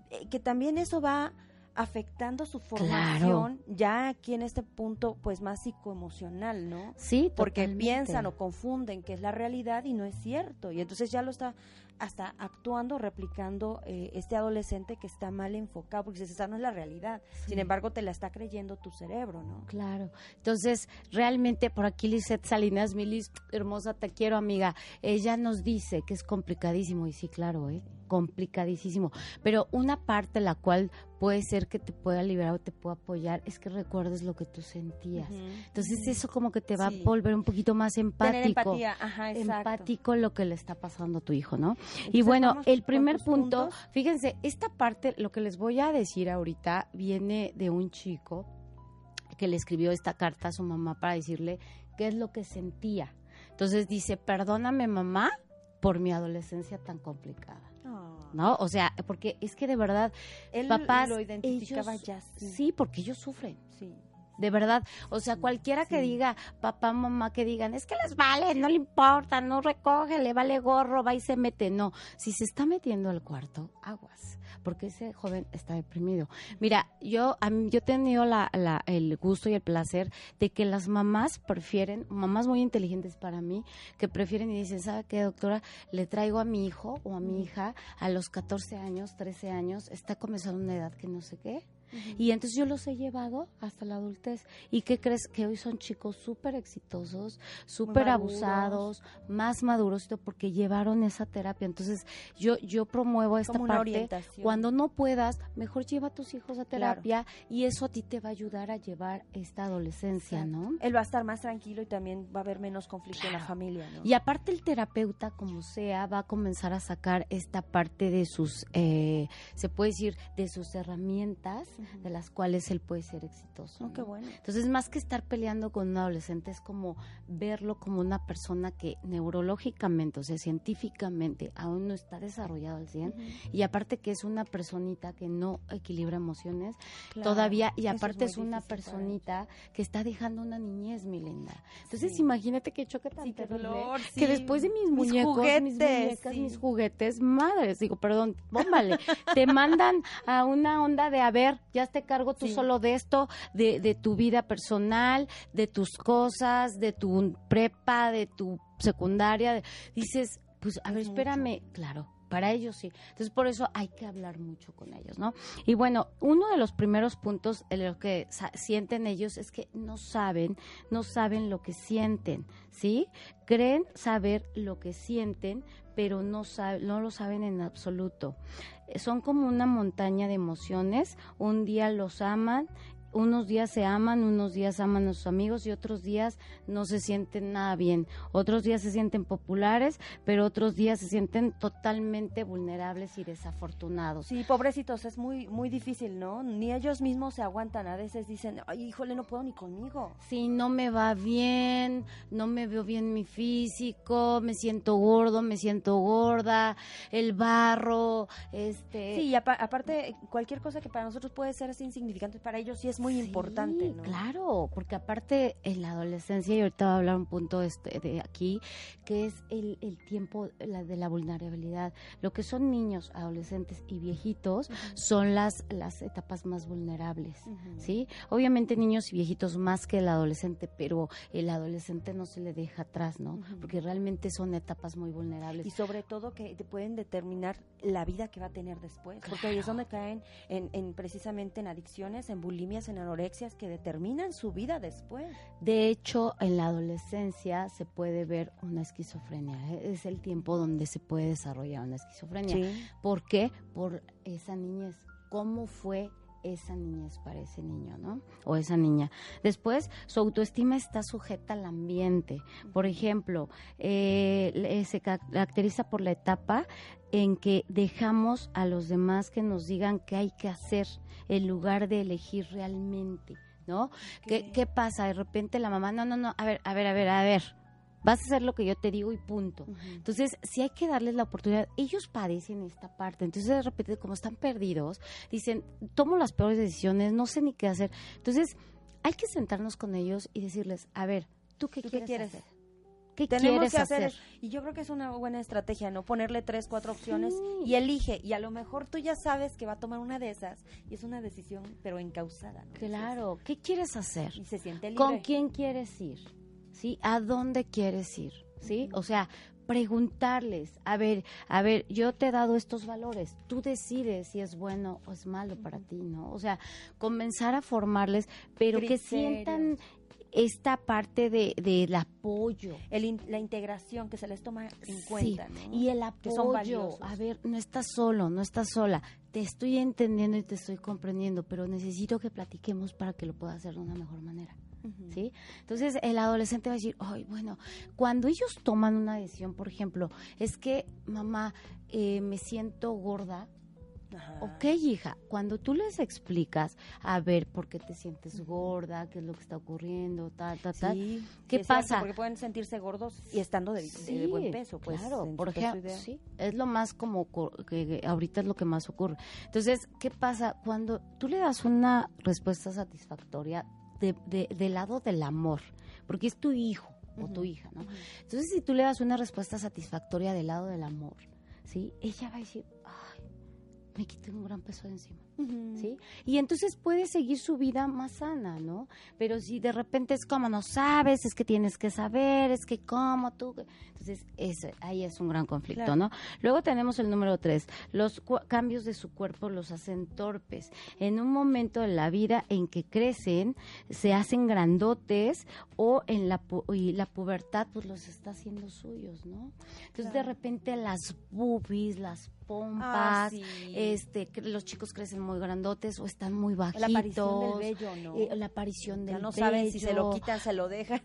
eh, que también eso va afectando su formación ya aquí en este punto pues más psicoemocional, ¿no? Sí, porque totalmente. piensan o confunden que es la realidad y no es cierto. Y entonces ya lo está hasta actuando, replicando eh, este adolescente que está mal enfocado, porque esa no es la realidad. Sin embargo, te la está creyendo tu cerebro, ¿no? Claro. Entonces, realmente por aquí Lisette Salinas, Milis, hermosa, te quiero, amiga. Ella nos dice que es complicadísimo, y sí, claro, ¿eh? Complicadísimo. Pero una parte la cual puede ser que te pueda liberar o te pueda apoyar es que recuerdes lo que tú sentías. Entonces, eso como que te va Sí. a volver un poquito más empático. Tener empatía, ajá, exacto. empático lo que le está pasando a tu hijo, ¿no? y bueno, el primer punto, puntos. fíjense, esta parte, lo que les voy a decir ahorita, viene de un chico que le escribió esta carta a su mamá para decirle qué es lo que sentía. Entonces dice, perdóname mamá por mi adolescencia tan complicada. ¿No? O sea, porque es que de verdad, Él papás, lo identificaba ellos- ya. Sí. sí, porque ellos sufren. sí. De verdad. O sea, cualquiera que diga, papá, mamá, que digan, es que les vale, no le importa, no recoge, le vale gorro, va y se mete. No, si se está metiendo al cuarto, aguas, porque ese joven está deprimido. Mira, yo, a mí- yo he tenido la, la- el gusto y el placer de que las mamás prefieren, mamás muy inteligentes para mí, que prefieren y dicen, ¿sabe qué, doctora? Le traigo a mi hijo o a mi hija a los 14 años, 13 años, está comenzando una edad que no sé qué. Y entonces yo los he llevado hasta la adultez. ¿Y qué crees? Que hoy son chicos súper exitosos, súper abusados, más maduros, porque llevaron esa terapia. Entonces yo, yo promuevo esta Como parte. Cuando no puedas, mejor lleva a tus hijos a terapia y eso a ti te va a ayudar a llevar esta adolescencia, ¿no? Él va a estar más tranquilo y también va a haber menos conflicto en la familia, ¿no? Y aparte el terapeuta, como sea, va a comenzar a sacar esta parte de sus, eh, se puede decir, de sus herramientas, de las cuales él puede ser exitoso. Oh, qué ¿no? bueno. Entonces, más que estar peleando con un adolescente, es como verlo como una persona que neurológicamente, o sea, científicamente, aún no está desarrollado al 100. Y aparte que es una personita que no equilibra emociones Claro, todavía, y es aparte es, una personita que está dejando una niñez, mi linda. Entonces, Sí. imagínate qué choque tan Sí, terrible, dolor, que después de mis Mis muñecos, mis muñecas, mis juguetes, madres, digo, perdón, bómbale, te mandan a una onda de, a ver, ya te cargo tú Sí. solo de esto, de, de tu vida personal, de tus cosas, de tu prepa, de tu secundaria, dices, pues, a ver, Es espérame, claro. Para ellos sí. Entonces, por eso hay que hablar mucho con ellos, ¿no? Y bueno, uno de los primeros puntos en lo que sienten ellos es que no saben, no saben lo que sienten, ¿sí? Creen saber lo que sienten, pero no, sabe- no lo saben en absoluto. Son como una montaña de emociones. Un día los aman, unos días se aman, unos días aman a sus amigos y otros días no se sienten nada bien. Otros días se sienten populares, pero otros días se sienten totalmente vulnerables y desafortunados. Sí, pobrecitos, es muy muy difícil, ¿no? Ni ellos mismos se aguantan. A veces dicen, ay, híjole, no puedo ni conmigo. Sí, no me va bien, no me veo bien mi físico, me siento gordo, me siento gorda, el barro, este... Sí, y apa- aparte, cualquier cosa que para nosotros puede ser así insignificante, para ellos sí es muy Sí, importante, ¿no? Claro, porque aparte en la adolescencia, y ahorita voy a hablar un punto este de aquí, que es el, el tiempo la, de la vulnerabilidad. Lo que son niños, adolescentes y viejitos son las, las etapas más vulnerables. ¿Sí? Obviamente niños y viejitos más que el adolescente, pero el adolescente no se le deja atrás, ¿no? Porque realmente son etapas muy vulnerables. Y sobre todo que te pueden determinar la vida que va a tener después. Porque ahí es donde caen en, en precisamente en adicciones, en bulimias, en anorexias que determinan su vida después. De hecho, en la adolescencia se puede ver una esquizofrenia. ¿eh? Es el tiempo donde se puede desarrollar una esquizofrenia. Sí. ¿Por qué? Por esa niñez. ¿Cómo fue esa niñez para ese niño, ¿no? O esa niña. Después, su autoestima está sujeta al ambiente. Por ejemplo, eh, se ca- caracteriza por la etapa en que dejamos a los demás que nos digan qué hay que hacer en lugar de elegir realmente, ¿no? ¿Qué, ¿Qué pasa? De repente la mamá, no, no, no, a ver, a ver, a ver, a ver, vas a hacer lo que yo te digo y punto. Entonces, sí hay que darles la oportunidad. Ellos padecen esta parte. Entonces, de repente, como están perdidos, dicen, tomo las peores decisiones, no sé ni qué hacer. Entonces, hay que sentarnos con ellos y decirles, a ver, ¿tú qué, ¿Tú qué quieres, quieres? hacer? ¿Qué Tenemos quieres que hacer, hacer? y yo creo que es una buena estrategia, ¿no? Ponerle tres, cuatro opciones Sí. y elige. Y a lo mejor tú ya sabes que va a tomar una de esas y es una decisión, pero encausada. ¿no? Claro, ¿qué quieres hacer? Y se siente libre. ¿Con quién quieres ir? ¿Sí? ¿A dónde quieres ir? ¿Sí? O sea, preguntarles, a ver, a ver, yo te he dado estos valores, tú decides si es bueno o es malo para ti, ¿no? O sea, comenzar a formarles, pero que sientan esta parte de del apoyo. El in- la integración que se les toma en Sí, cuenta, ¿no? Y el apoyo, a ver, no estás solo, no estás sola, te estoy entendiendo y te estoy comprendiendo, pero necesito que platiquemos para que lo pueda hacer de una mejor manera. Entonces el adolescente va a decir, ay, bueno, cuando ellos toman una decisión, por ejemplo, es que mamá, eh, me siento gorda, Ajá. ok, hija, cuando tú les explicas, a ver, por qué te sientes gorda, qué es lo que está ocurriendo, tal, tal, tal. Sí, ¿Qué cierto, pasa? porque pueden sentirse gordos y estando de, de Sí, buen peso, pues. claro, por ejemplo, sí, es lo más como co- que, que ahorita es lo que más ocurre. Entonces, ¿qué pasa? Cuando tú le das una respuesta satisfactoria, de, de- del lado del amor, porque es tu hijo o tu hija, ¿no? Entonces, si tú le das una respuesta satisfactoria del lado del amor, ¿sí? Ella va a decir, ay, me quité un gran peso de encima. ¿Sí? Y entonces puede seguir su vida más sana, ¿no? Pero si de repente es como no sabes, es que tienes que saber, es que cómo tú... Entonces, ese, ahí es un gran conflicto, Claro. ¿no? Luego tenemos el número tres, los cambios de su cuerpo los hacen torpes. En un momento de la vida en que crecen, se hacen grandotes o en la, pu- y la pubertad pues los está haciendo suyos, ¿no? Entonces, de repente las boobies, las pompas, Ah, sí. este, los chicos crecen muy grandotes o están muy bajitos. La aparición del vello, ¿no? eh, la aparición del ya no saben si se lo quitan, se lo dejan.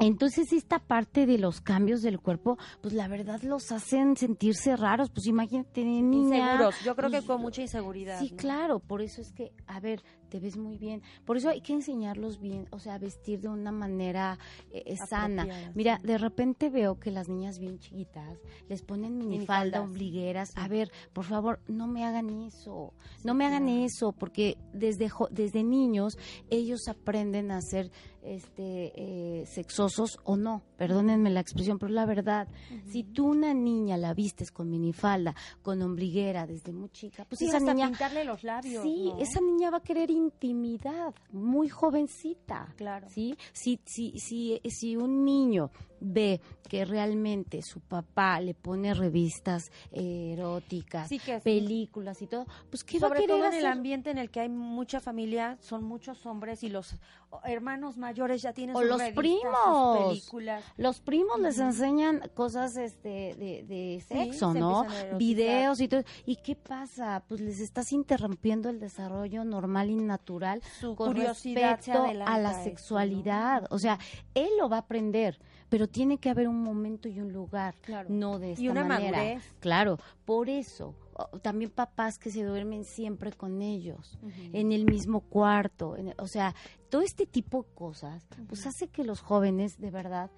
Entonces esta parte de los cambios del cuerpo, pues la verdad los hacen sentirse raros. Pues imagínate, niña. Inseguros. Yo creo que pues, con mucha inseguridad. Sí, ¿no? claro, por eso es que, a ver, te ves muy bien. Por eso hay que enseñarlos bien, o sea, vestir de una manera eh, eh, sana. Mira, de repente veo que las niñas bien chiquitas les ponen minifalda, ombligueras. Sí. A ver, por favor, no me hagan eso. no me hagan claro. eso, porque desde, desde niños ellos aprenden a ser este, eh, sexosos o no. Perdónenme la expresión, pero la verdad. Si tú una niña la vistes con minifalda, con ombliguera desde muy chica, pues Sí, esa hasta niña pintarle los labios. Sí, ¿no? esa niña va a querer intimidad, muy jovencita. Claro. ¿Sí? Si, si, si, si un niño ve que realmente su papá le pone revistas eróticas, Sí, que- películas y todo, pues ¿qué va a todo en el ambiente en el que hay mucha familia, son muchos hombres y los hermanos mayores ya tienen O sus los revistas, primos. sus películas. Los primos les enseñan cosas este de, sexo, se ¿no? Videos y todo. ¿Y qué pasa? Pues les estás interrumpiendo el desarrollo normal y natural Su con curiosidad respecto a la eso, ¿no? sexualidad. O sea, él lo va a aprender, pero tiene que haber un momento y un lugar, Claro. no de esta Y una manera. madurez. Claro, por eso. También papás que se duermen siempre con ellos, en el mismo cuarto, en- o sea, todo este tipo de cosas, pues hace que los jóvenes de verdad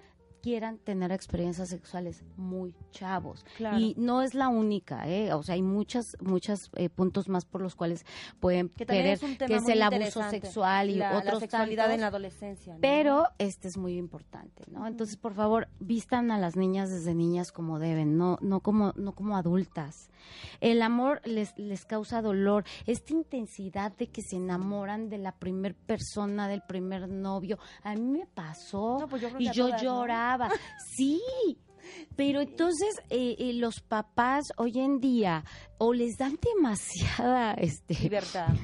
quieran tener experiencias sexuales muy chavos. Claro. Y no es la única, ¿eh? O sea, hay muchas, muchos puntos más por los cuales pueden que querer, es un tema que es el abuso sexual y la, la otros sexualidad tantos, en la adolescencia. ¿no? pero este es muy importante, ¿no? Entonces, por favor, vistan a las niñas desde niñas como deben, no, no como, no como adultas. El amor les, les causa dolor, esta intensidad de que se enamoran de la primer persona, del primer novio. A mí me pasó No, pues yo y yo todas, ¿no? Sí. Pero entonces eh, eh, los papás hoy en día o les dan demasiada este libertad.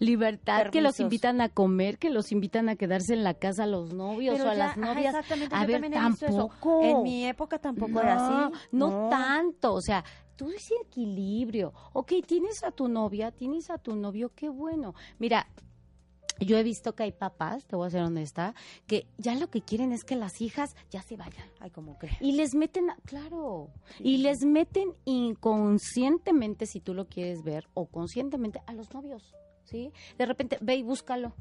libertad que los invitan a comer, que los invitan a quedarse en la casa a los novios Pero o a ya- las ajá, novias. exactamente, a yo ver, también he visto eso. tampoco. En mi época tampoco era No, así. No, tanto, o sea, todo ese equilibrio. Ok, tienes a tu novia, tienes a tu novio, qué bueno. Mira, yo he visto que hay papás, te voy a ser honesta, que ya lo que quieren es que las hijas ya se vayan. Ay, como crees. Y les meten, claro, y les meten inconscientemente, si tú lo quieres ver, o conscientemente, a los novios, ¿sí? De repente, ve y búscalo.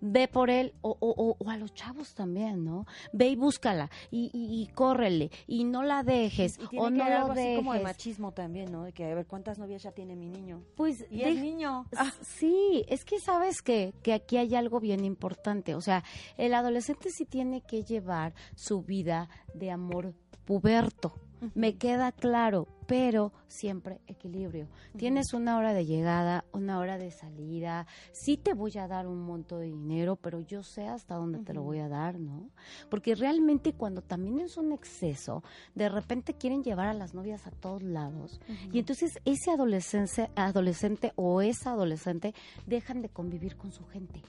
Ve por él, o, o- o- o a los chavos también, ¿no? Ve y búscala, y, y, y córrele, y no la dejes, Y tiene o que no haber algo así como de dejes. machismo también, ¿no? De que a ver cuántas novias ya tiene mi niño. Pues, Y de- es niño. Ah, Sí, es que sabes que, que aquí hay algo bien importante. O sea, el adolescente sí tiene que llevar su vida de amor puberto. Me queda claro, pero siempre equilibrio. Tienes una hora de llegada, una hora de salida. Sí te voy a dar un monto de dinero, pero yo sé hasta dónde te lo voy a dar, ¿no? Porque realmente cuando también es un exceso, de repente quieren llevar a las novias a todos lados. Y entonces ese adolescente, adolescente o esa adolescente dejan de convivir con su gente.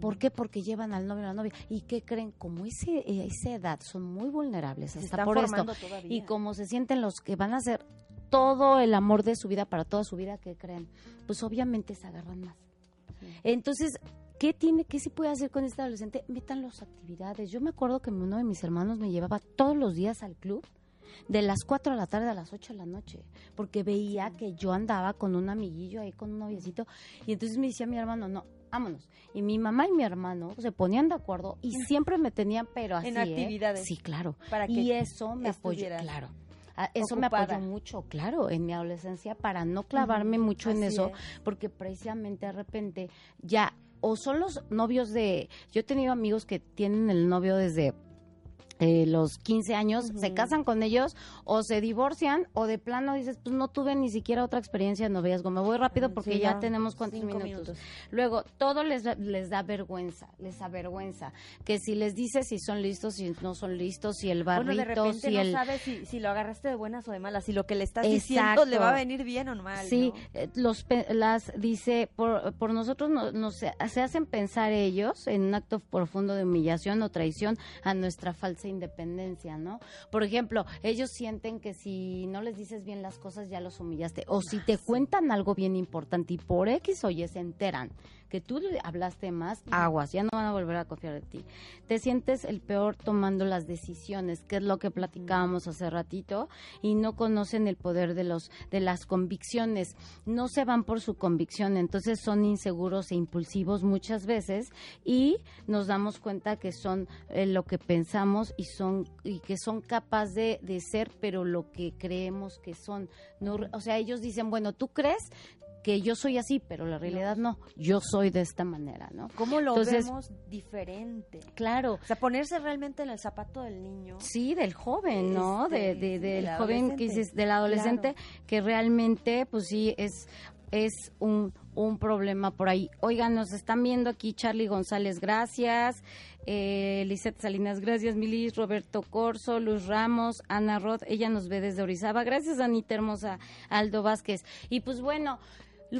¿Por qué? Porque llevan al novio a la novia. ¿Y qué creen? Como ese, eh, esa edad son muy vulnerables Se hasta por esto. todavía. Y como se sienten los que van a hacer todo el amor de su vida para toda su vida, ¿qué creen? Pues obviamente se agarran más. Entonces, ¿qué tiene, qué se puede hacer con este adolescente? Metan las actividades. Yo me acuerdo que uno de mis hermanos me llevaba todos los días al club de las 4 de la tarde a las 8 de la noche, porque veía que yo andaba con un amiguillo ahí, con un noviecito, y entonces me decía mi hermano, no, vámonos. Y mi mamá y mi hermano se ponían de acuerdo y siempre me tenían, pero así, En ¿eh? actividades. Sí, claro. Para y que eso me apoyó, claro. Ah, Eso me apoyó mucho, claro, en mi adolescencia para no clavarme mucho en eso, es. porque precisamente de repente ya o son los novios de, yo he tenido amigos que tienen el novio desde eh, los 15 años, se casan con ellos o se divorcian o de plano dices, pues no tuve ni siquiera otra experiencia de noviazgo, me voy rápido porque ya, tenemos cuántos minutos. Luego, todo les, les da vergüenza, les avergüenza, que si les dices si son listos, si no son listos, si el barrito, bueno, de repente no sabes si, lo agarraste de buenas o de malas, si lo que le estás diciendo le va a venir bien o mal. Sí, eh, los, las dice, por, por nosotros no, se, se hacen pensar ellos en un acto profundo de humillación o traición a nuestra falsa independencia, ¿no? Por ejemplo, ellos sienten que si no les dices bien las cosas ya los humillaste. O si te cuentan algo bien importante y por X o Y se enteran que tú hablaste más, aguas, ya no van a volver a confiar en ti. Te sientes el peor tomando las decisiones, que es lo que platicábamos hace ratito, y no conocen el poder de los de las convicciones, no se van por su convicción, entonces son inseguros e impulsivos muchas veces y nos damos cuenta que son eh, lo que pensamos y son y que son capaces de, de ser, pero lo que creemos que son. No, o sea, ellos dicen, bueno, tú crees que yo soy así, pero la realidad no, yo soy de esta manera, ¿no? ¿Cómo lo vemos diferente? Claro. O sea, ponerse realmente en el zapato del niño. Sí, del joven, ¿no? de, este, del joven, que dices, del adolescente, que realmente, pues sí, es, es un, un problema por ahí. Oigan, nos están viendo aquí Charlie González, gracias. Eh, Salinas, gracias. Milis, Roberto Corso, Luz Ramos, Ana Roth, ella nos ve desde Orizaba. Gracias, Anita Hermosa, Aldo Vázquez. Y pues bueno,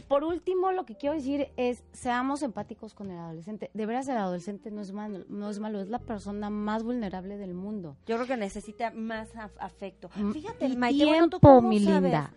por último, lo que quiero decir es, seamos empáticos con el adolescente. De veras, el adolescente no es malo, no es malo, es la persona más vulnerable del mundo. Yo creo que necesita más afecto. Mm, Fíjate, el tiempo, mi linda.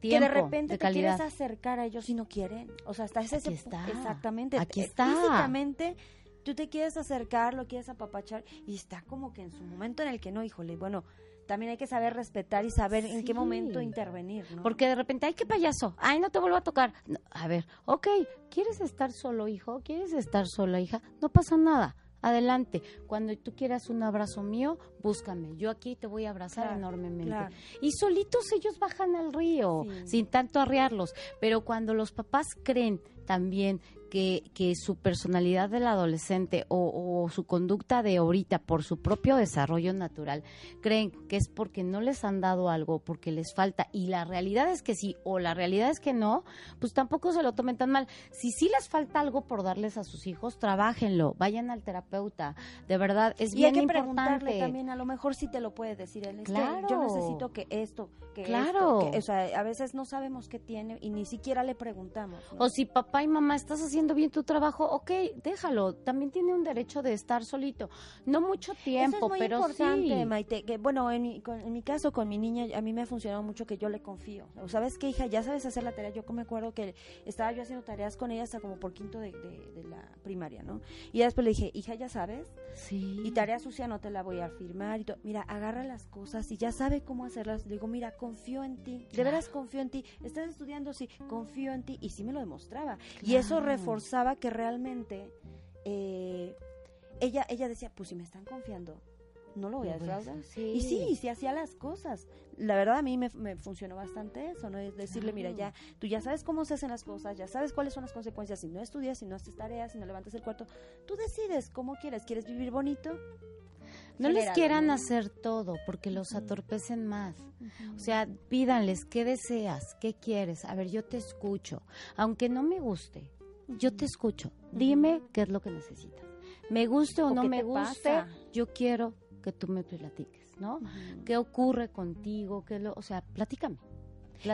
que de repente te quieres acercar a ellos y no quieren. O sea, hasta ese Aquí está. exactamente. Aquí está. Físicamente tú te quieres acercar, lo quieres apapachar y está como que en su momento en el que no, híjole, bueno, también hay que saber respetar y saber en qué momento intervenir, ¿no? Porque de repente, ay, qué payaso, ay, no te vuelvo a tocar. a ver, ok, ¿quieres estar solo, hijo? ¿Quieres estar sola, hija? No pasa nada. Adelante, cuando tú quieras un abrazo mío, búscame. Yo aquí te voy a abrazar enormemente. Y solitos ellos bajan al río, sin tanto arriarlos. Pero cuando los papás creen también que, que su personalidad del adolescente o, su conducta de ahorita por su propio desarrollo natural creen que es porque no les han dado algo, porque les falta y la realidad es que sí o la realidad es que no, pues tampoco se lo tomen tan mal. Si sí les falta algo por darles a sus hijos, trabajenlo, vayan al terapeuta, de verdad es bien hay que preguntarle también, a lo mejor sí te lo puede decir él, claro. yo necesito que esto, que claro. esto, o sea, a veces no sabemos qué tiene y ni siquiera le preguntamos. O si papá y mamá estás haciendo bien tu trabajo, ok, déjalo. También tiene un derecho de estar solito. No mucho tiempo, pero importante, Maite. Que, bueno, en mi, en mi caso, con mi niña, a mí me ha funcionado mucho que yo le confío. ¿Sabes qué, hija? Ya sabes hacer la tarea. Yo me acuerdo que estaba yo haciendo tareas con ella hasta como por quinto de, la primaria, ¿no? Y después le dije, hija, ¿ya sabes? Sí. Y tarea sucia no te la voy a firmar. Y mira, agarra las cosas y ya sabe cómo hacerlas. Le digo, mira, confío en ti. De veras confío en ti. Estás estudiando, sí, confío en ti. Y sí me lo demostraba. Y eso reforzó forzaba que realmente eh, ella, ella decía, pues si me están confiando, no lo voy a defraudar. Y sí, sí hacía las cosas. La verdad a mí me, funcionó bastante eso, ¿no? Es decirle, mira, ya, tú ya sabes cómo se hacen las cosas, ya sabes cuáles son las consecuencias si no estudias, si no haces tareas, si no levantas el cuarto. Tú decides cómo quieres. ¿Quieres vivir bonito? No les quieran hacer todo porque los atorpecen más. O sea, pídanles qué deseas, qué quieres. A ver, yo te escucho. Aunque no me guste, yo te escucho. Dime qué es lo que necesitas. Me guste o, no me guste, yo quiero que tú me platiques, ¿no? ¿Qué ocurre contigo? ¿Qué lo, o sea, platícame.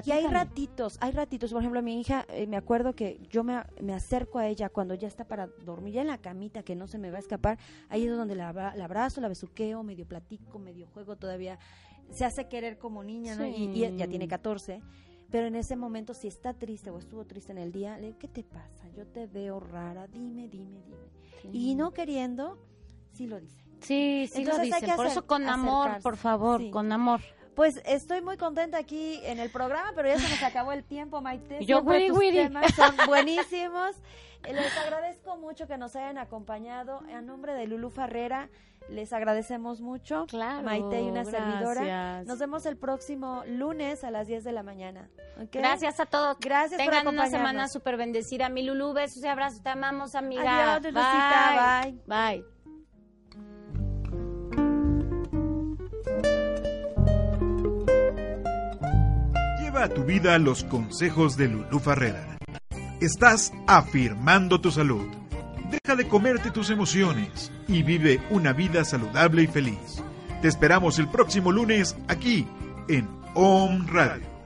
Y hay ratitos, hay ratitos. Por ejemplo, mi hija, eh, me acuerdo que yo me, me, acerco a ella cuando ya está para dormir, ya en la camita, que no se me va a escapar. Ahí es donde la, la abrazo, la besuqueo, medio platico, medio juego todavía. Se hace querer como niña, ¿no? Y, y, ya tiene 14 pero en ese momento, si está triste o estuvo triste en el día, le digo, ¿qué te pasa? Yo te veo rara, dime, dime, dime. Y no queriendo, sí lo dice. Sí, sí lo dice. Por eso con amor, por favor, con amor. Pues estoy muy contenta aquí en el programa, pero ya se nos acabó el tiempo, Maite. Yo, Siempre tus temas son buenísimos. Les agradezco mucho que nos hayan acompañado. A nombre de Lulu Farrera, les agradecemos mucho. Claro, Maite y una servidora. gracias. Nos vemos el próximo lunes a las 10 de la mañana. Gracias a todos. Gracias por Tengan una acompañarnos. semana súper bendecida. Mi Lulú, besos y abrazos. Te amamos, amiga. Adiós, Lulucita, bye. Bye. A tu vida los consejos de Lulú Farrera. Estás afirmando tu salud. Deja de comerte tus emociones y vive una vida saludable y feliz. Te esperamos el próximo lunes aquí en OM Radio.